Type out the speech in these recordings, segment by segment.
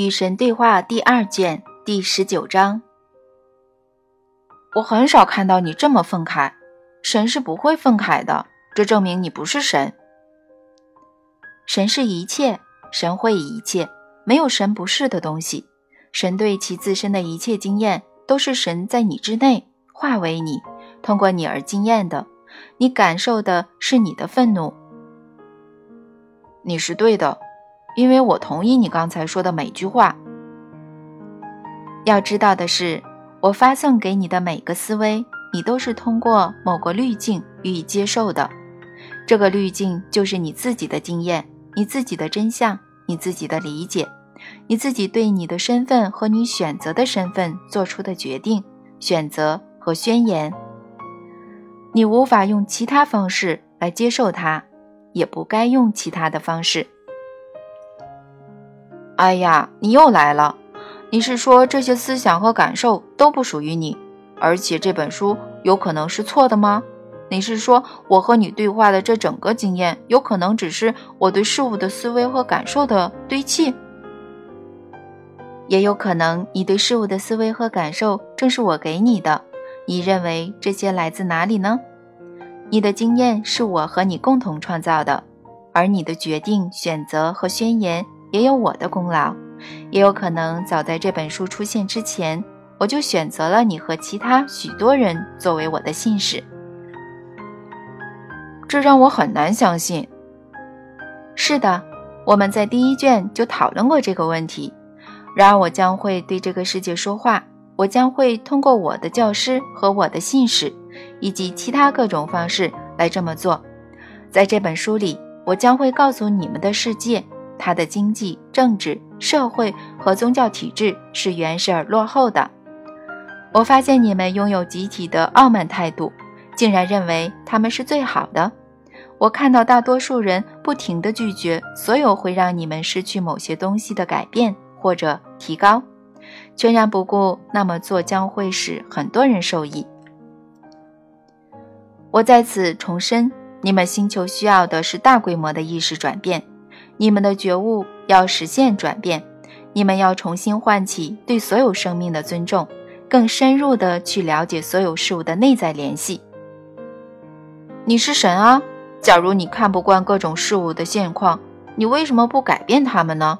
与神对话第二卷第十九章。我很少看到你这么愤慨，神是不会愤慨的，这证明你不是神。神是一切，神会一切，没有神不是的东西。神对其自身的一切经验，都是神在你之内化为你，通过你而经验的。你感受的是你的愤怒，你是对的。因为我同意你刚才说的每句话。要知道的是，我发送给你的每个思维，你都是通过某个滤镜予以接受的。这个滤镜就是你自己的经验、你自己的真相、你自己的理解、你自己对你的身份和你选择的身份做出的决定、选择和宣言。你无法用其他方式来接受它，也不该用其他的方式。哎呀，你又来了！你是说这些思想和感受都不属于你，而且这本书有可能是错的吗？你是说我和你对话的这整个经验有可能只是我对事物的思维和感受的堆砌？也有可能你对事物的思维和感受正是我给你的。你认为这些来自哪里呢？你的经验是我和你共同创造的，而你的决定、选择和宣言。也有我的功劳，也有可能早在这本书出现之前，我就选择了你和其他许多人作为我的信使。这让我很难相信。是的，我们在第一卷就讨论过这个问题。然而，我将会对这个世界说话，我将会通过我的教师和我的信使，以及其他各种方式来这么做。在这本书里，我将会告诉你们的世界。他的经济、政治、社会和宗教体制是原始而落后的。我发现你们拥有集体的傲慢态度，竟然认为他们是最好的。我看到大多数人不停地拒绝所有会让你们失去某些东西的改变或者提高，全然不顾那么做将会使很多人受益。我在此重申，你们星球需要的是大规模的意识转变。你们的觉悟要实现转变，你们要重新唤起对所有生命的尊重，更深入的去了解所有事物的内在联系。你是神啊！假如你看不惯各种事物的现况，你为什么不改变它们呢？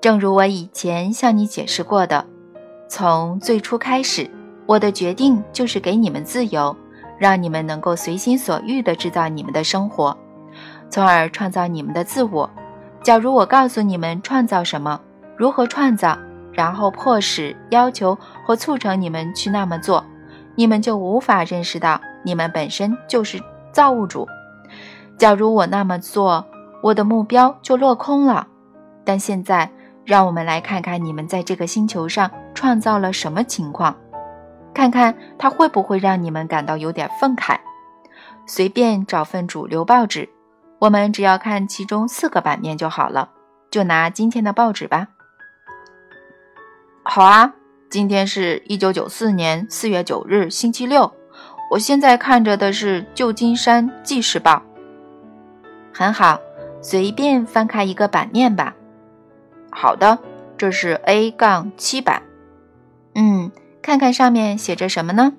正如我以前向你解释过的，从最初开始，我的决定就是给你们自由，让你们能够随心所欲地制造你们的生活。从而创造你们的自我。假如我告诉你们创造什么，如何创造，然后迫使、要求或促成你们去那么做，你们就无法认识到你们本身就是造物主。假如我那么做，我的目标就落空了。但现在，让我们来看看你们在这个星球上创造了什么情况，看看它会不会让你们感到有点愤慨。随便找份主流报纸。我们只要看其中四个版面就好了。就拿今天的报纸吧。好啊，今天是一九九四年四月九日，星期六。我现在看着的是《旧金山纪事报》。很好，随便翻开一个版面吧。好的，这是 A 杠七版。嗯，看看上面写着什么呢？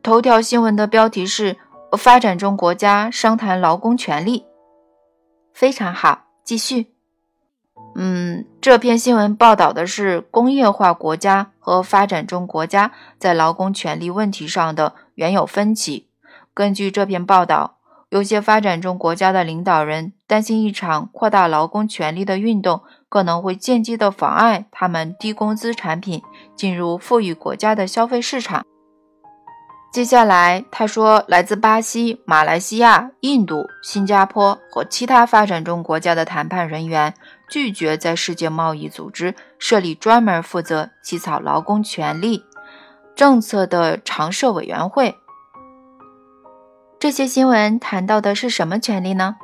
头条新闻的标题是。发展中国家商谈劳工权利，非常好。继续。嗯，这篇新闻报道的是工业化国家和发展中国家在劳工权利问题上的原有分歧。根据这篇报道，有些发展中国家的领导人担心一场扩大劳工权利的运动可能会间接的妨碍他们低工资产品进入富裕国家的消费市场。接下来，他说，来自巴西、马来西亚、印度、新加坡和其他发展中国家的谈判人员拒绝在世界贸易组织设立专门负责起草劳工权利政策的常设委员会。这些新闻谈到的是什么权利呢？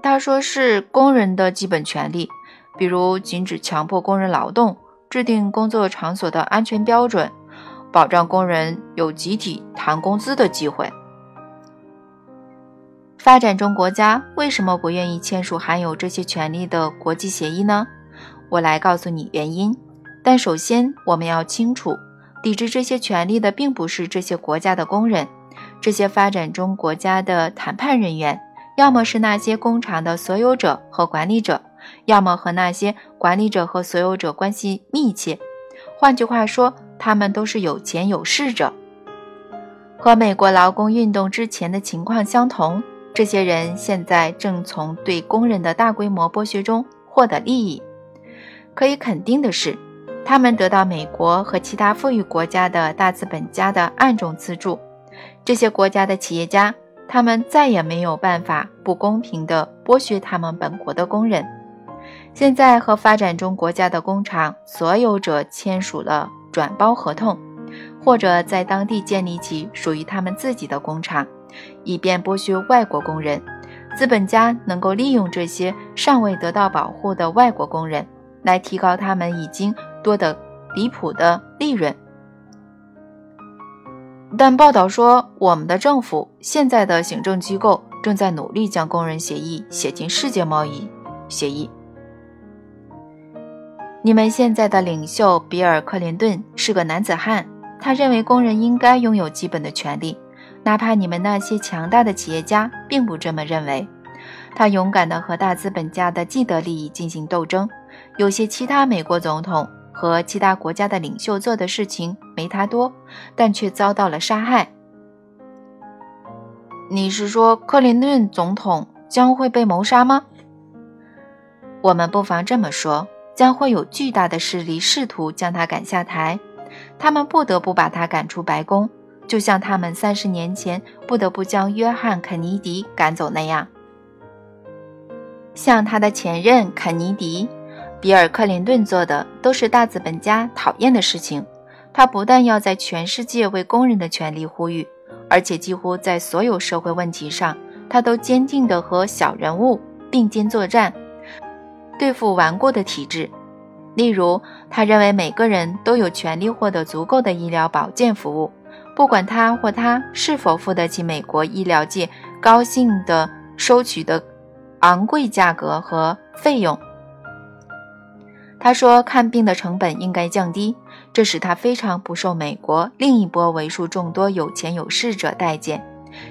他说是工人的基本权利，比如禁止强迫工人劳动，制定工作场所的安全标准。保障工人有集体谈工资的机会。发展中国家为什么不愿意签署含有这些权利的国际协议呢？我来告诉你原因。但首先，我们要清楚，抵制这些权利的并不是这些国家的工人，这些发展中国家的谈判人员，要么是那些工厂的所有者和管理者，要么和那些管理者和所有者关系密切。换句话说，他们都是有钱有势者。和美国劳工运动之前的情况相同。这些人现在正从对工人的大规模剥削中获得利益。可以肯定的是，他们得到美国和其他富裕国家的大资本家的暗中资助。这些国家的企业家，他们再也没有办法不公平地剥削他们本国的工人。现在和发展中国家的工厂所有者签署了转包合同，或者在当地建立起属于他们自己的工厂。以便剥削外国工人，资本家能够利用这些尚未得到保护的外国工人，来提高他们已经多得离谱的利润。但报道说，我们的政府现在的行政机构正在努力将工人协议写进世界贸易协议。你们现在的领袖比尔·克林顿是个男子汉，他认为工人应该拥有基本的权利。哪怕你们那些强大的企业家并不这么认为，他勇敢地和大资本家的既得利益进行斗争。有些其他美国总统和其他国家的领袖做的事情没他多，但却遭到了杀害。你是说克林顿总统将会被谋杀吗？我们不妨这么说：将会有巨大的势力试图将他赶下台，他们不得不把他赶出白宫。就像他们三十年前不得不将约翰·肯尼迪赶走那样，像他的前任肯尼迪、比尔·克林顿做的都是大资本家讨厌的事情。他不但要在全世界为工人的权利呼吁，而且几乎在所有社会问题上，他都坚定地和小人物并肩作战，对付顽固的体制。例如，他认为每个人都有权利获得足够的医疗保健服务。不管他或他是否付得起美国医疗界高兴的收取的昂贵价格和费用，他说看病的成本应该降低，这使他非常不受美国另一波为数众多有钱有势者待见，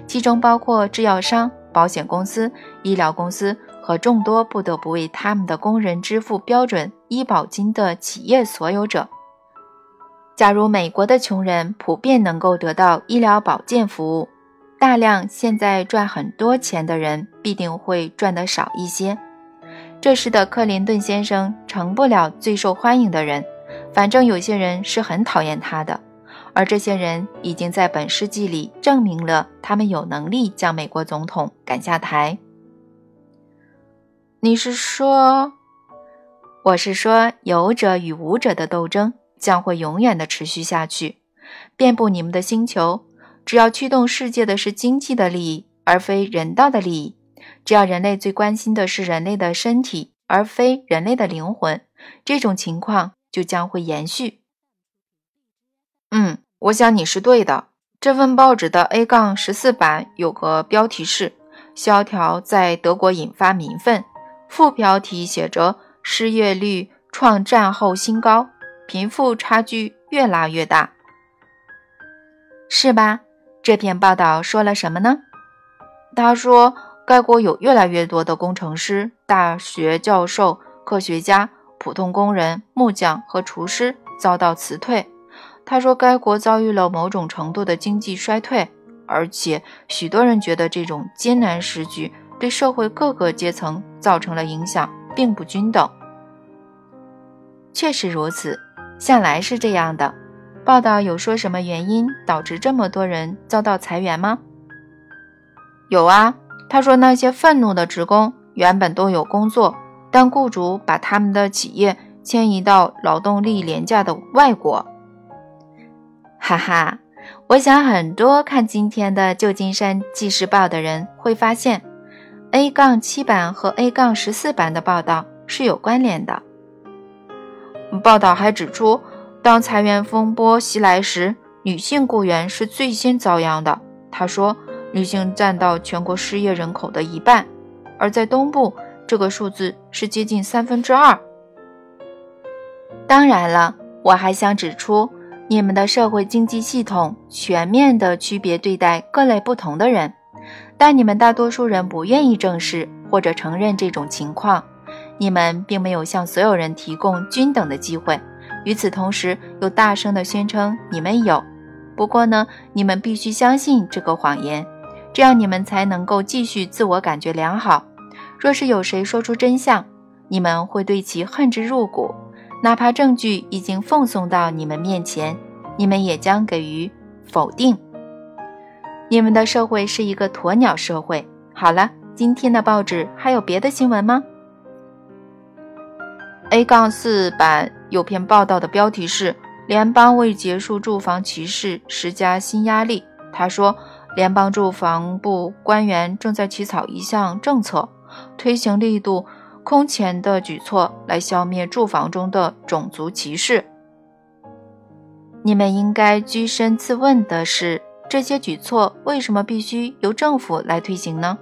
其中包括制药商、保险公司、医疗公司和众多不得不为他们的工人支付标准医保金的企业所有者。假如美国的穷人普遍能够得到医疗保健服务，大量现在赚很多钱的人必定会赚得少一些。这使得克林顿先生成不了最受欢迎的人。反正有些人是很讨厌他的，而这些人已经在本世纪里证明了他们有能力将美国总统赶下台。你是说？我是说，有者与无者的斗争。将会永远的持续下去，遍布你们的星球。只要驱动世界的是经济的利益，而非人道的利益；只要人类最关心的是人类的身体，而非人类的灵魂，这种情况就将会延续。嗯，我想你是对的。这份报纸的 A 杠十四版有个标题是“萧条在德国引发民愤”，副标题写着“失业率创战后新高”。贫富差距越拉越大，是吧？这篇报道说了什么呢？他说，该国有越来越多的工程师、大学教授、科学家、普通工人、木匠和厨师遭到辞退。他说，该国遭遇了某种程度的经济衰退，而且许多人觉得这种艰难时局对社会各个阶层造成了影响，并不均等。确实如此。向来是这样的。报道有说什么原因导致这么多人遭到裁员吗？有啊，他说那些愤怒的职工原本都有工作，但雇主把他们的企业迁移到劳动力廉价的外国。哈哈，我想很多看今天的旧金山纪事报的人会发现，A 杠七版和 A 杠十四版的报道是有关联的。报道还指出，当裁员风波袭来时，女性雇员是最先遭殃的。他说，女性占到全国失业人口的一半，而在东部，这个数字是接近三分之二。当然了，我还想指出，你们的社会经济系统全面的区别对待各类不同的人，但你们大多数人不愿意正视或者承认这种情况。你们并没有向所有人提供均等的机会，与此同时又大声地宣称你们有。不过呢，你们必须相信这个谎言，这样你们才能够继续自我感觉良好。若是有谁说出真相，你们会对其恨之入骨，哪怕证据已经奉送到你们面前，你们也将给予否定。你们的社会是一个鸵鸟社会。好了，今天的报纸还有别的新闻吗？A 杠四版有篇报道的标题是“联邦为结束住房歧视施加新压力”。他说，联邦住房部官员正在起草一项政策，推行力度空前的举措来消灭住房中的种族歧视。你们应该居身自问的是，这些举措为什么必须由政府来推行呢？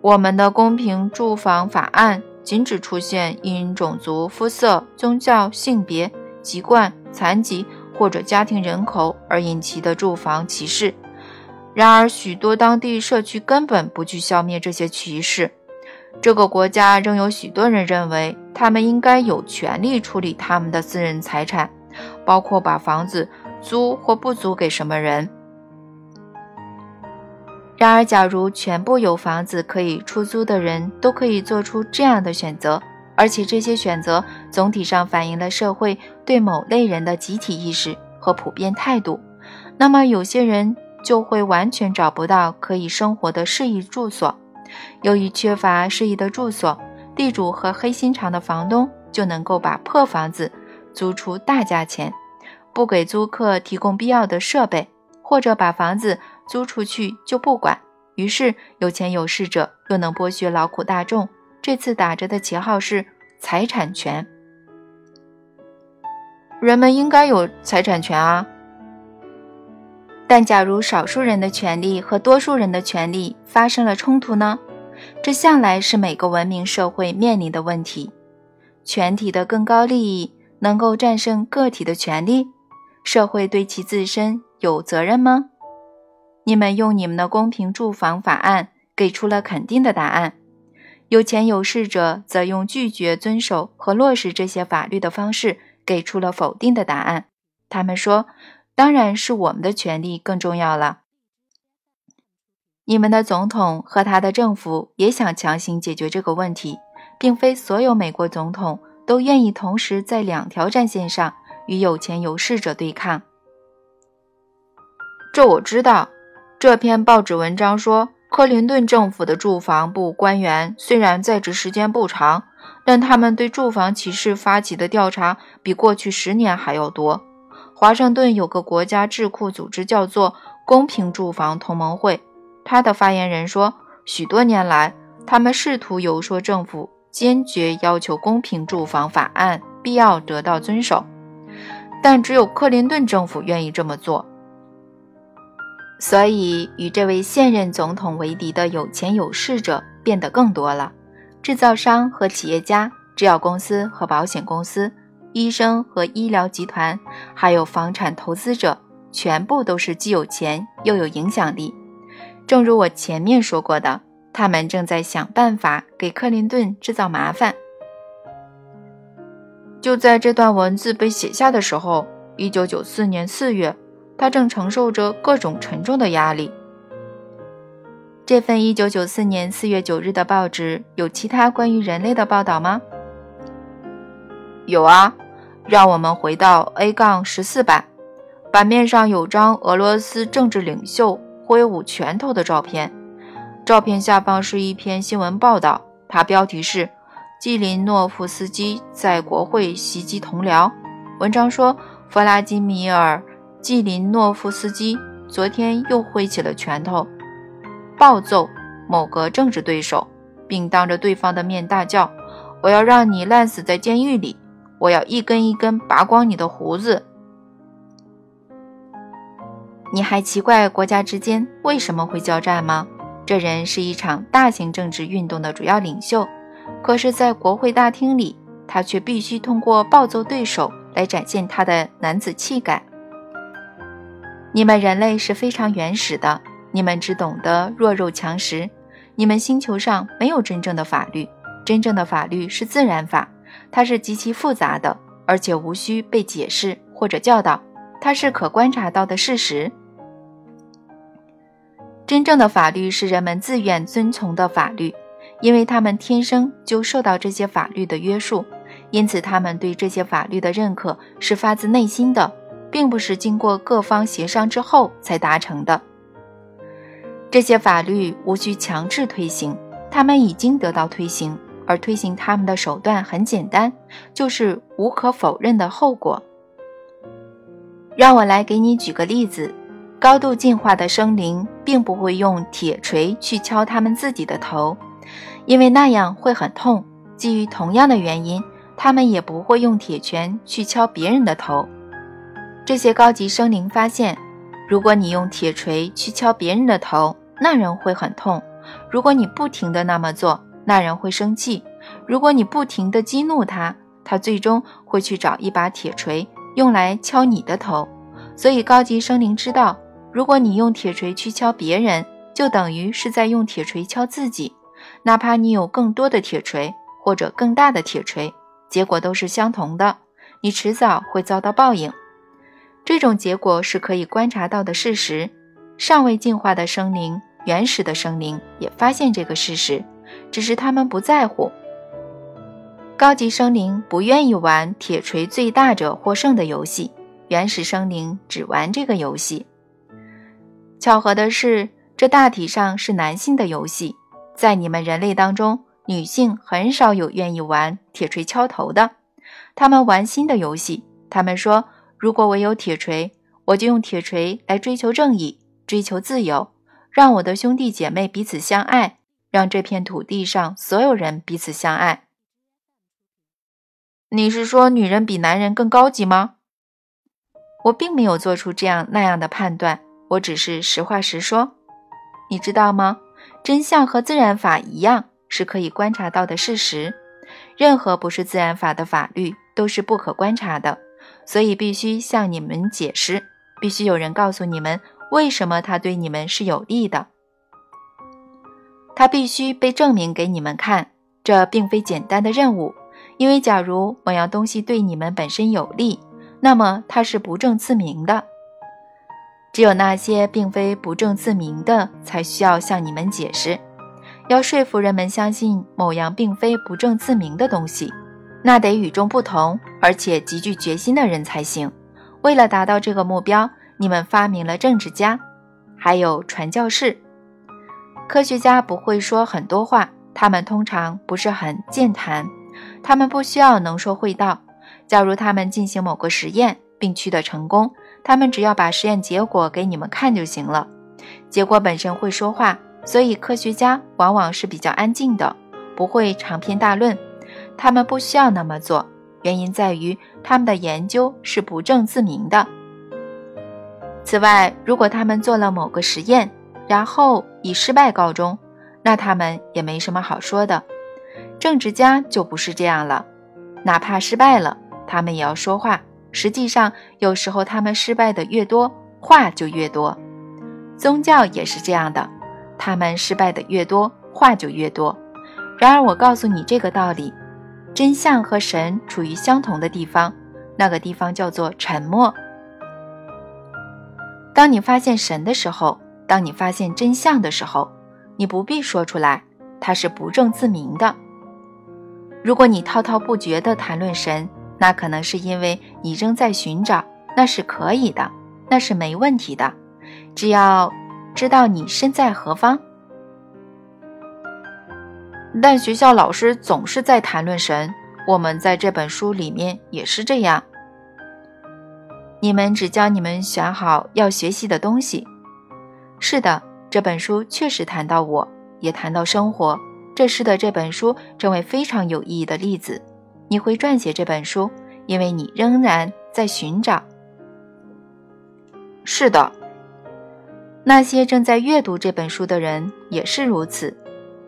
我们的公平住房法案。禁止出现因种族、肤色、宗教、性别、籍贯、残疾或者家庭人口而引起的住房歧视。然而，许多当地社区根本不去消灭这些歧视。这个国家仍有许多人认为，他们应该有权利处理他们的私人财产，包括把房子租或不租给什么人。然而，假如全部有房子可以出租的人都可以做出这样的选择，而且这些选择总体上反映了社会对某类人的集体意识和普遍态度，那么有些人就会完全找不到可以生活的适宜住所。由于缺乏适宜的住所，地主和黑心肠的房东就能够把破房子租出大价钱，不给租客提供必要的设备，或者把房子。租出去就不管，于是有钱有势者又能剥削劳苦大众。这次打着的旗号是财产权，人们应该有财产权啊。但假如少数人的权利和多数人的权利发生了冲突呢？这向来是每个文明社会面临的问题。全体的更高利益能够战胜个体的权利，社会对其自身有责任吗？你们用你们的公平住房法案给出了肯定的答案，有钱有势者则用拒绝遵守和落实这些法律的方式给出了否定的答案。他们说：“当然是我们的权利更重要了。”你们的总统和他的政府也想强行解决这个问题，并非所有美国总统都愿意同时在两条战线上与有钱有势者对抗。这我知道。这篇报纸文章说，克林顿政府的住房部官员虽然在职时间不长，但他们对住房歧视发起的调查比过去十年还要多。华盛顿有个国家智库组织叫做公平住房同盟会，他的发言人说，许多年来，他们试图游说政府坚决要求公平住房法案必要得到遵守，但只有克林顿政府愿意这么做。所以，与这位现任总统为敌的有钱有势者变得更多了。制造商和企业家、制药公司和保险公司、医生和医疗集团，还有房产投资者，全部都是既有钱又有影响力。正如我前面说过的，他们正在想办法给克林顿制造麻烦。就在这段文字被写下的时候，一九九四年四月。他正承受着各种沉重的压力。这份1994年4月9日的报纸有其他关于人类的报道吗？有啊，让我们回到 A 杠十四版，版面上有张俄罗斯政治领袖挥舞拳头的照片，照片下方是一篇新闻报道，它标题是“季林诺夫斯基在国会袭击同僚”。文章说，弗拉基米尔。季林诺夫斯基昨天又挥起了拳头，暴揍某个政治对手，并当着对方的面大叫：“我要让你烂死在监狱里！我要一根一根拔光你的胡子！”你还奇怪国家之间为什么会交战吗？这人是一场大型政治运动的主要领袖，可是，在国会大厅里，他却必须通过暴揍对手来展现他的男子气概。你们人类是非常原始的，你们只懂得弱肉强食。你们星球上没有真正的法律，真正的法律是自然法，它是极其复杂的，而且无需被解释或者教导，它是可观察到的事实。真正的法律是人们自愿遵从的法律，因为他们天生就受到这些法律的约束，因此他们对这些法律的认可是发自内心的，并不是经过各方协商之后才达成的。这些法律无需强制推行，他们已经得到推行，而推行他们的手段很简单，就是无可否认的后果。让我来给你举个例子。高度进化的生灵并不会用铁锤去敲他们自己的头，因为那样会很痛。基于同样的原因，他们也不会用铁拳去敲别人的头。这些高级生灵发现，如果你用铁锤去敲别人的头，那人会很痛；如果你不停的那么做，那人会生气；如果你不停地激怒他，他最终会去找一把铁锤用来敲你的头。所以，高级生灵知道。如果你用铁锤去敲别人，就等于是在用铁锤敲自己。哪怕你有更多的铁锤或者更大的铁锤，结果都是相同的。你迟早会遭到报应。这种结果是可以观察到的事实。尚未进化的生灵、原始的生灵也发现这个事实，只是他们不在乎。高级生灵不愿意玩铁锤最大者获胜的游戏，原始生灵只玩这个游戏。巧合的是，这大体上是男性的游戏。在你们人类当中，女性很少有愿意玩铁锤敲头的。他们玩新的游戏。他们说：“如果我有铁锤，我就用铁锤来追求正义，追求自由，让我的兄弟姐妹彼此相爱，让这片土地上所有人彼此相爱。”你是说女人比男人更高级吗？我并没有做出这样那样的判断。我只是实话实说，你知道吗？真相和自然法一样，是可以观察到的事实。任何不是自然法的法律都是不可观察的，所以必须向你们解释，必须有人告诉你们为什么它对你们是有利的。它必须被证明给你们看，这并非简单的任务，因为假如某样东西对你们本身有利，那么它是不证自明的。只有那些并非不证自明的，才需要向你们解释。要说服人们相信某样并非不证自明的东西，那得与众不同，而且极具决心的人才行。为了达到这个目标，你们发明了政治家，还有传教士。科学家不会说很多话，他们通常不是很健谈，他们不需要能说会道。假如他们进行某个实验并取得成功，他们只要把实验结果给你们看就行了，结果本身会说话，所以科学家往往是比较安静的，不会长篇大论。他们不需要那么做，原因在于他们的研究是不证自明的。此外，如果他们做了某个实验，然后以失败告终，那他们也没什么好说的。政治家就不是这样了，哪怕失败了，他们也要说话。实际上，有时候他们失败的越多，话就越多。宗教也是这样的，他们失败的越多，话就越多。然而，我告诉你这个道理：真相和神处于相同的地方，那个地方叫做沉默。当你发现神的时候，当你发现真相的时候，你不必说出来，它是不证自明的。如果你滔滔不绝地谈论神，那可能是因为你仍在寻找，那是可以的，那是没问题的，只要知道你身在何方。但学校老师总是在谈论神，我们在这本书里面也是这样。你们只教你们选好要学习的东西。是的，这本书确实谈到我，也谈到生活，这是的这本书成为非常有意义的例子。你会撰写这本书，因为你仍然在寻找。是的，那些正在阅读这本书的人也是如此。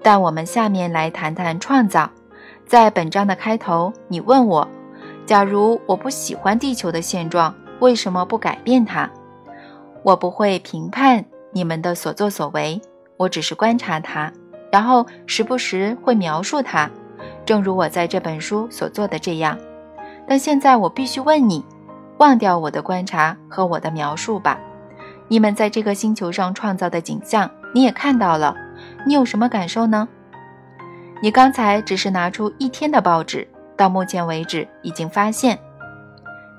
但我们下面来谈谈创造。在本章的开头，你问我：假如我不喜欢地球的现状，为什么不改变它？我不会评判你们的所作所为，我只是观察它，然后时不时会描述它，正如我在这本书所做的这样。但现在我必须问你：忘掉我的观察和我的描述吧。你们在这个星球上创造的景象，你也看到了，你有什么感受呢？你刚才只是拿出一天的报纸，到目前为止已经发现，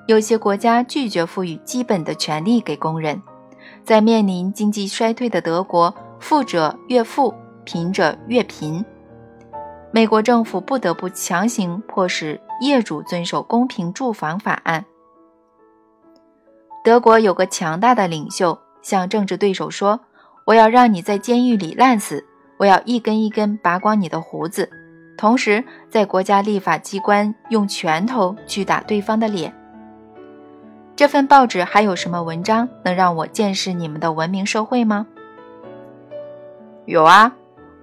有些国家拒绝赋予基本的权利给工人，在面临经济衰退的德国，富者越富，贫者越贫。美国政府不得不强行迫使业主遵守公平住房法案。德国有个强大的领袖向政治对手说：“我要让你在监狱里烂死，我要一根一根拔光你的胡子。”同时，在国家立法机关用拳头去打对方的脸。这份报纸还有什么文章能让我见识你们的文明社会吗？有啊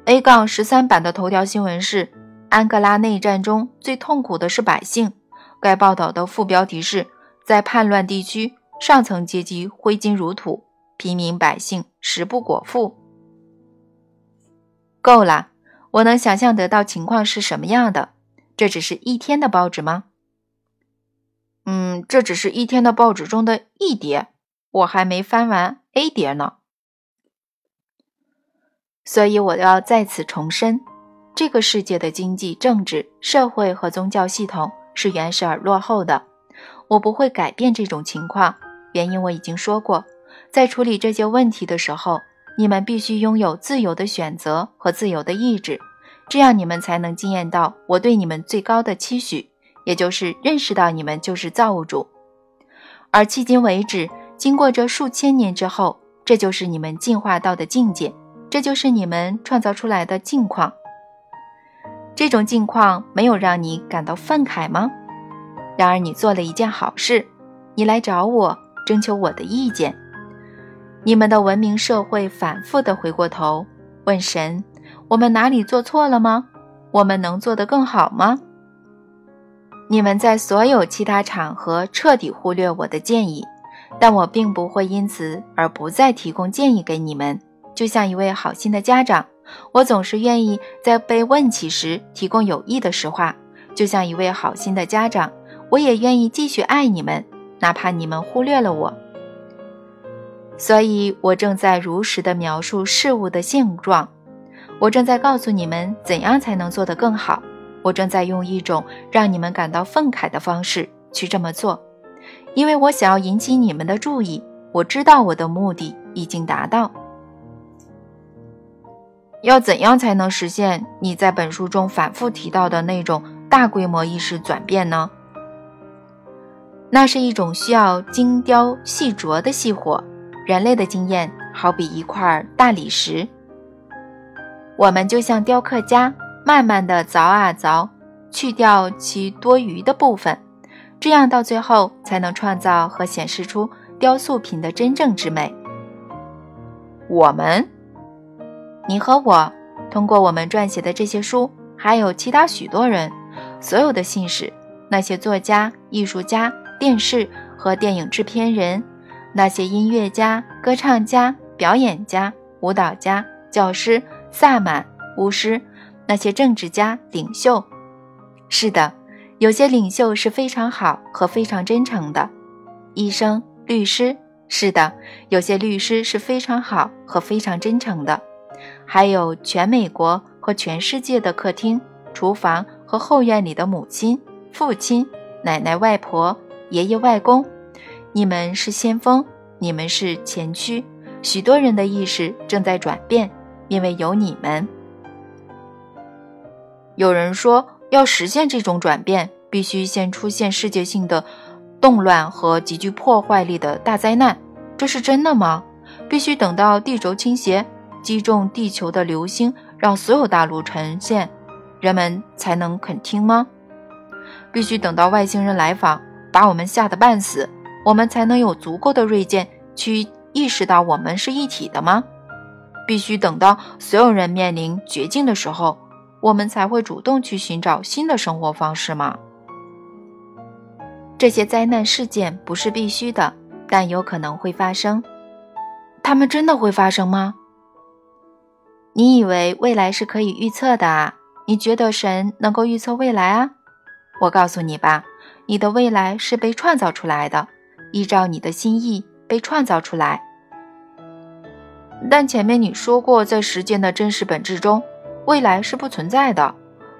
，A 杠十三版的头条新闻是：安哥拉内战中最痛苦的是百姓。该报道的副标题是：在叛乱地区。上层阶级挥金如土，平民百姓食不果腹。够了，我能想象得到情况是什么样的。这只是一天的报纸吗？嗯，这只是一天的报纸中的一叠，我还没翻完 A 叠呢。所以我要再次重申，这个世界的经济、政治、社会和宗教系统是原始而落后的。我不会改变这种情况。原因我已经说过，在处理这些问题的时候，你们必须拥有自由的选择和自由的意志，这样你们才能惊艳到我对你们最高的期许，也就是认识到你们就是造物主。而迄今为止，经过这数千年之后，这就是你们进化到的境界，这就是你们创造出来的境况。这种境况没有让你感到愤慨吗？然而你做了一件好事，你来找我。征求我的意见。你们的文明社会反复地回过头问神：“我们哪里做错了吗？我们能做得更好吗？”你们在所有其他场合彻底忽略我的建议，但我并不会因此而不再提供建议给你们。就像一位好心的家长，我总是愿意在被问起时提供有益的实话。就像一位好心的家长，我也愿意继续爱你们。哪怕你们忽略了我，所以我正在如实的描述事物的现状。我正在告诉你们怎样才能做得更好。我正在用一种让你们感到愤慨的方式去这么做，因为我想要引起你们的注意。我知道我的目的已经达到。要怎样才能实现你在本书中反复提到的那种大规模意识转变呢？那是一种需要精雕细琢的细活。人类的经验好比一块大理石，我们就像雕刻家，慢慢地凿啊凿，去掉其多余的部分，这样到最后才能创造和显示出雕塑品的真正之美。我们，你和我，通过我们撰写的这些书，还有其他许多人，所有的信使，那些作家、艺术家。电视和电影制片人，那些音乐家、歌唱家、表演家、舞蹈家、教师、萨满、巫师，那些政治家、领袖。是的，有些领袖是非常好和非常真诚的。医生、律师，是的，有些律师是非常好和非常真诚的。还有全美国和全世界的客厅、厨房和后院里的母亲、父亲、奶奶、外婆。爷爷、外公，你们是先锋，你们是前驱。许多人的意识正在转变，因为有你们。有人说，要实现这种转变，必须先出现世界性的动乱和极具破坏力的大灾难。这是真的吗？必须等到地轴倾斜，击中地球的流星，让所有大陆沉陷，人们才能肯听吗？必须等到外星人来访。把我们吓得半死，我们才能有足够的锐剑去意识到我们是一体的吗？必须等到所有人面临绝境的时候，我们才会主动去寻找新的生活方式吗？这些灾难事件不是必须的，但有可能会发生。他们真的会发生吗？你以为未来是可以预测的啊？你觉得神能够预测未来啊？我告诉你吧，你的未来是被创造出来的，依照你的心意被创造出来。但前面你说过，在时间的真实本质中，未来是不存在的，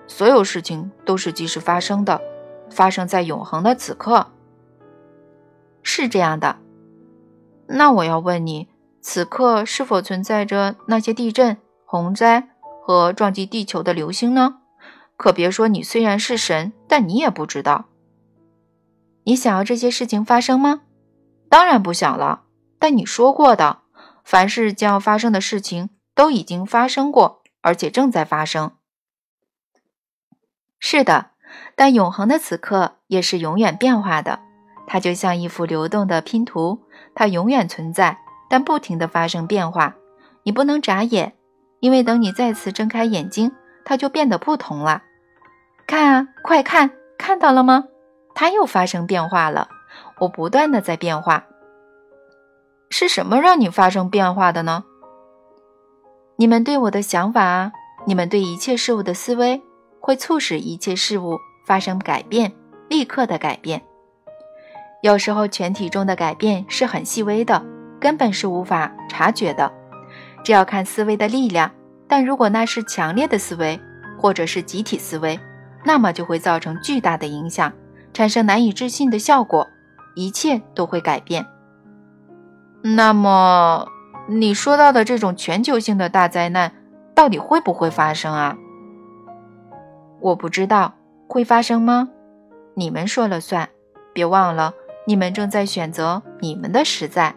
所有事情都是即时发生的。发生在永恒的此刻，是这样的。那我要问你，此刻是否存在着那些地震、洪灾和撞击地球的流星呢？可别说你虽然是神，但你也不知道。你想要这些事情发生吗？当然不想了。但你说过的，凡是将要发生的事情都已经发生过，而且正在发生。是的。但永恒的此刻也是永远变化的，它就像一幅流动的拼图，它永远存在，但不停地发生变化。你不能眨眼，因为等你再次睁开眼睛，它就变得不同了。看啊，快看，看到了吗？它又发生变化了。我不断的在变化。是什么让你发生变化的呢？你们对我的想法，你们对一切事物的思维。会促使一切事物发生改变，立刻的改变。有时候全体中的改变是很细微的，根本是无法察觉的，这要看思维的力量。但如果那是强烈的思维，或者是集体思维，那么就会造成巨大的影响，产生难以置信的效果，一切都会改变。那么你说到的这种全球性的大灾难，到底会不会发生啊？我不知道会发生吗？你们说了算。别忘了，你们正在选择你们的实在。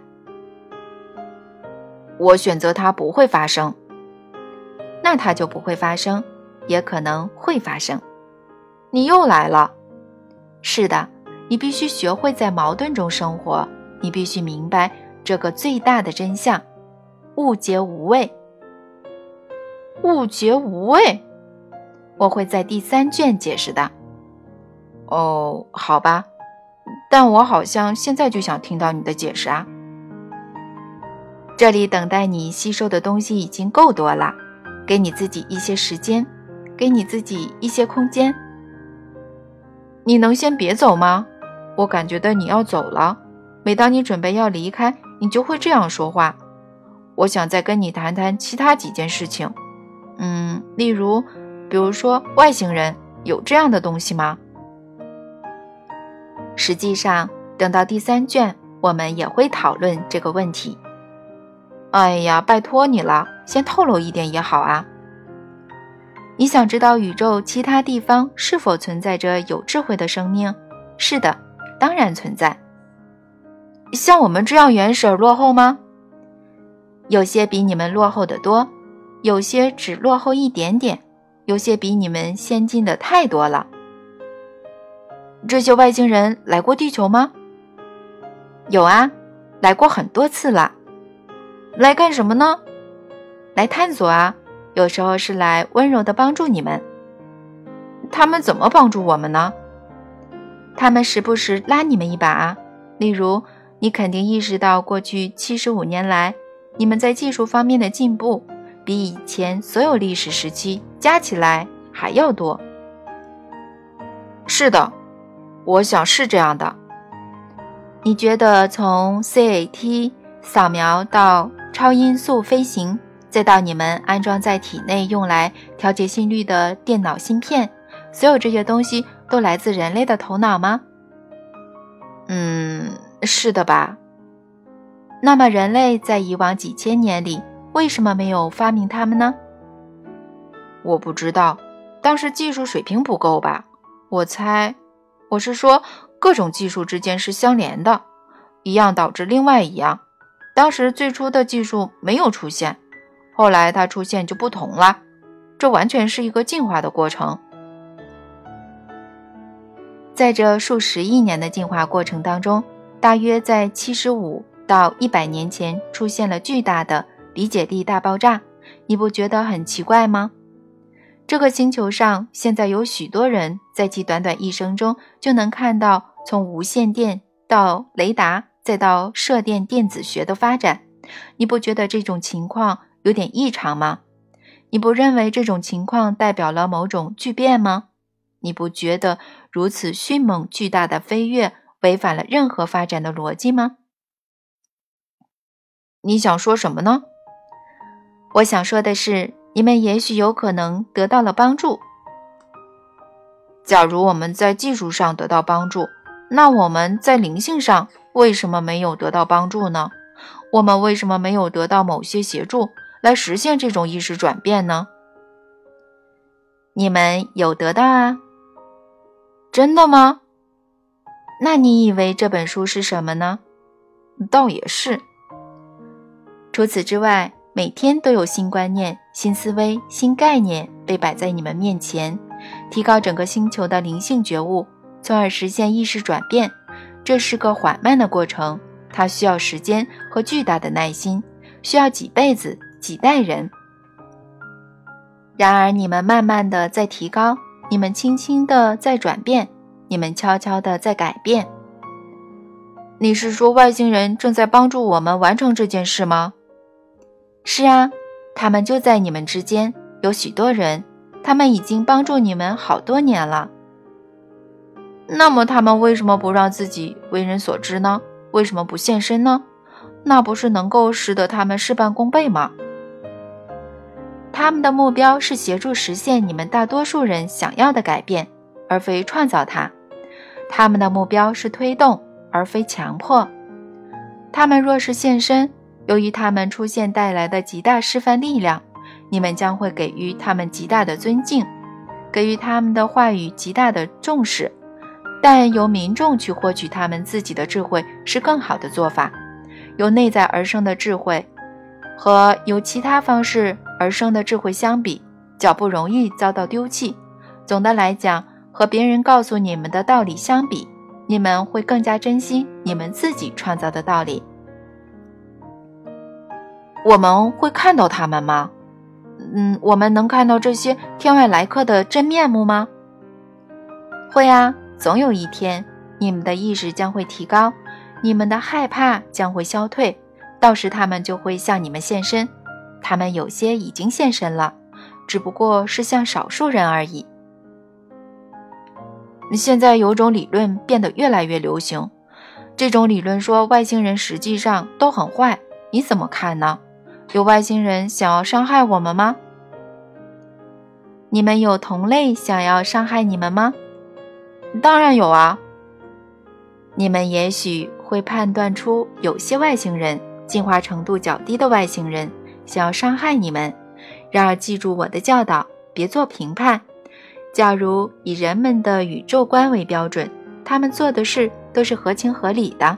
我选择它不会发生，那它就不会发生，也可能会发生。你又来了。是的，你必须学会在矛盾中生活。你必须明白这个最大的真相：物皆无畏。物皆无畏。我会在第三卷解释的。哦，好吧，但我好像现在就想听到你的解释啊。这里等待你吸收的东西已经够多了，给你自己一些时间，给你自己一些空间。你能先别走吗？我感觉到你要走了。每当你准备要离开，你就会这样说话。我想再跟你谈谈其他几件事情，嗯，例如。比如说，外星人有这样的东西吗？实际上，等到第三卷，我们也会讨论这个问题。哎呀，拜托你了，先透露一点也好啊。你想知道宇宙其他地方是否存在着有智慧的生命？是的，当然存在。像我们这样原始而落后吗？有些比你们落后的多，有些只落后一点点。有些比你们先进的太多了。这些外星人来过地球吗？有啊，来过很多次了。来干什么呢？来探索啊。有时候是来温柔的帮助你们。他们怎么帮助我们呢？他们时不时拉你们一把啊。例如，你肯定意识到过去七十五年来，你们在技术方面的进步。比以前所有历史时期加起来还要多。是的，我想是这样的。你觉得从 CAT 扫描到超音速飞行，再到你们安装在体内用来调节心率的电脑芯片，所有这些东西都来自人类的头脑吗？嗯，是的吧。那么人类在以往几千年里。为什么没有发明它们呢？我不知道，当时技术水平不够吧？我猜，我是说各种技术之间是相连的，一样导致另外一样。当时最初的技术没有出现，后来它出现就不同了，这完全是一个进化的过程。在这数十亿年的进化过程当中，大约在七十五到一百年前出现了巨大的理解力大爆炸，你不觉得很奇怪吗？这个星球上现在有许多人在其短短一生中就能看到从无线电到雷达再到射电电子学的发展，你不觉得这种情况有点异常吗？你不认为这种情况代表了某种巨变吗？你不觉得如此迅猛巨大的飞跃违反了任何发展的逻辑吗？你想说什么呢？我想说的是，你们也许有可能得到了帮助。假如我们在技术上得到帮助，那我们在灵性上为什么没有得到帮助呢？我们为什么没有得到某些协助？来实现这种意识转变呢？你们有得到啊？真的吗？那你以为这本书是什么呢？倒也是。除此之外，每天都有新观念、新思维、新概念被摆在你们面前，提高整个星球的灵性觉悟，从而实现意识转变。这是个缓慢的过程，它需要时间和巨大的耐心，需要几辈子。几代人，然而你们慢慢的在提高，你们轻轻的在转变，你们悄悄的在改变。你是说外星人正在帮助我们完成这件事吗？是啊，他们就在你们之间，有许多人，他们已经帮助你们好多年了。那么他们为什么不让自己为人所知呢？为什么不现身呢？那不是能够使得他们事半功倍吗？他们的目标是协助实现你们大多数人想要的改变，而非创造它。他们的目标是推动，而非强迫。他们若是现身，由于他们出现带来的极大示范力量，你们将会给予他们极大的尊敬，给予他们的话语极大的重视。但由民众去获取他们自己的智慧是更好的做法。由内在而生的智慧。和由其他方式而生的智慧相比，较不容易遭到丢弃。总的来讲，和别人告诉你们的道理相比，你们会更加珍惜你们自己创造的道理。我们会看到他们吗？嗯，我们能看到这些天外来客的真面目吗？会啊，总有一天，你们的意识将会提高，你们的害怕将会消退。到时他们就会向你们现身，他们有些已经现身了，只不过是像少数人而已。现在有种理论变得越来越流行，这种理论说外星人实际上都很坏，你怎么看呢？有外星人想要伤害我们吗？你们有同类想要伤害你们吗？当然有啊。你们也许会判断出有些外星人。进化程度较低的外星人想要伤害你们，然而记住我的教导，别做评判。假如以人们的宇宙观为标准，他们做的事都是合情合理的。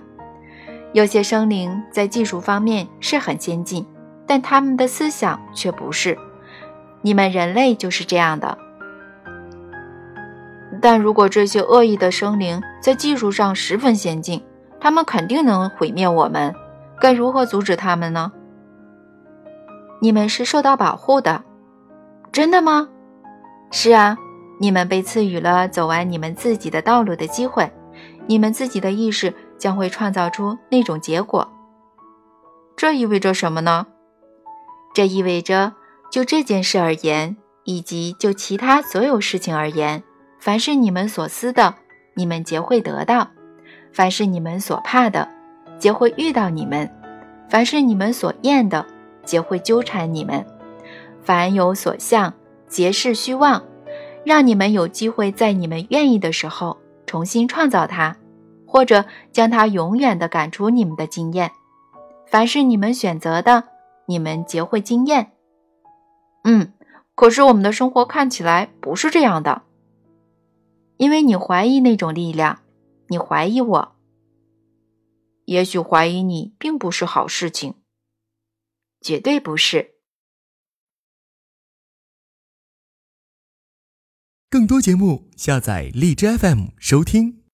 有些生灵在技术方面是很先进，但他们的思想却不是。你们人类就是这样的。但如果这些恶意的生灵在技术上十分先进，他们肯定能毁灭我们。该如何阻止他们呢？你们是受到保护的，真的吗？是啊，你们被赐予了走完你们自己的道路的机会，你们自己的意识将会创造出那种结果。这意味着什么呢？这意味着，就这件事而言，以及就其他所有事情而言，凡是你们所思的，你们皆会得到；凡是你们所怕的。皆会遇到你们，凡是你们所厌的，皆会纠缠你们；凡有所向，皆是虚妄，让你们有机会在你们愿意的时候重新创造它，或者将它永远的赶出你们的经验。凡是你们选择的，你们皆会经验。嗯，可是我们的生活看起来不是这样的，因为你怀疑那种力量，你怀疑我。也许怀疑你并不是好事情，绝对不是。更多节目，下载荔枝 FM 收听。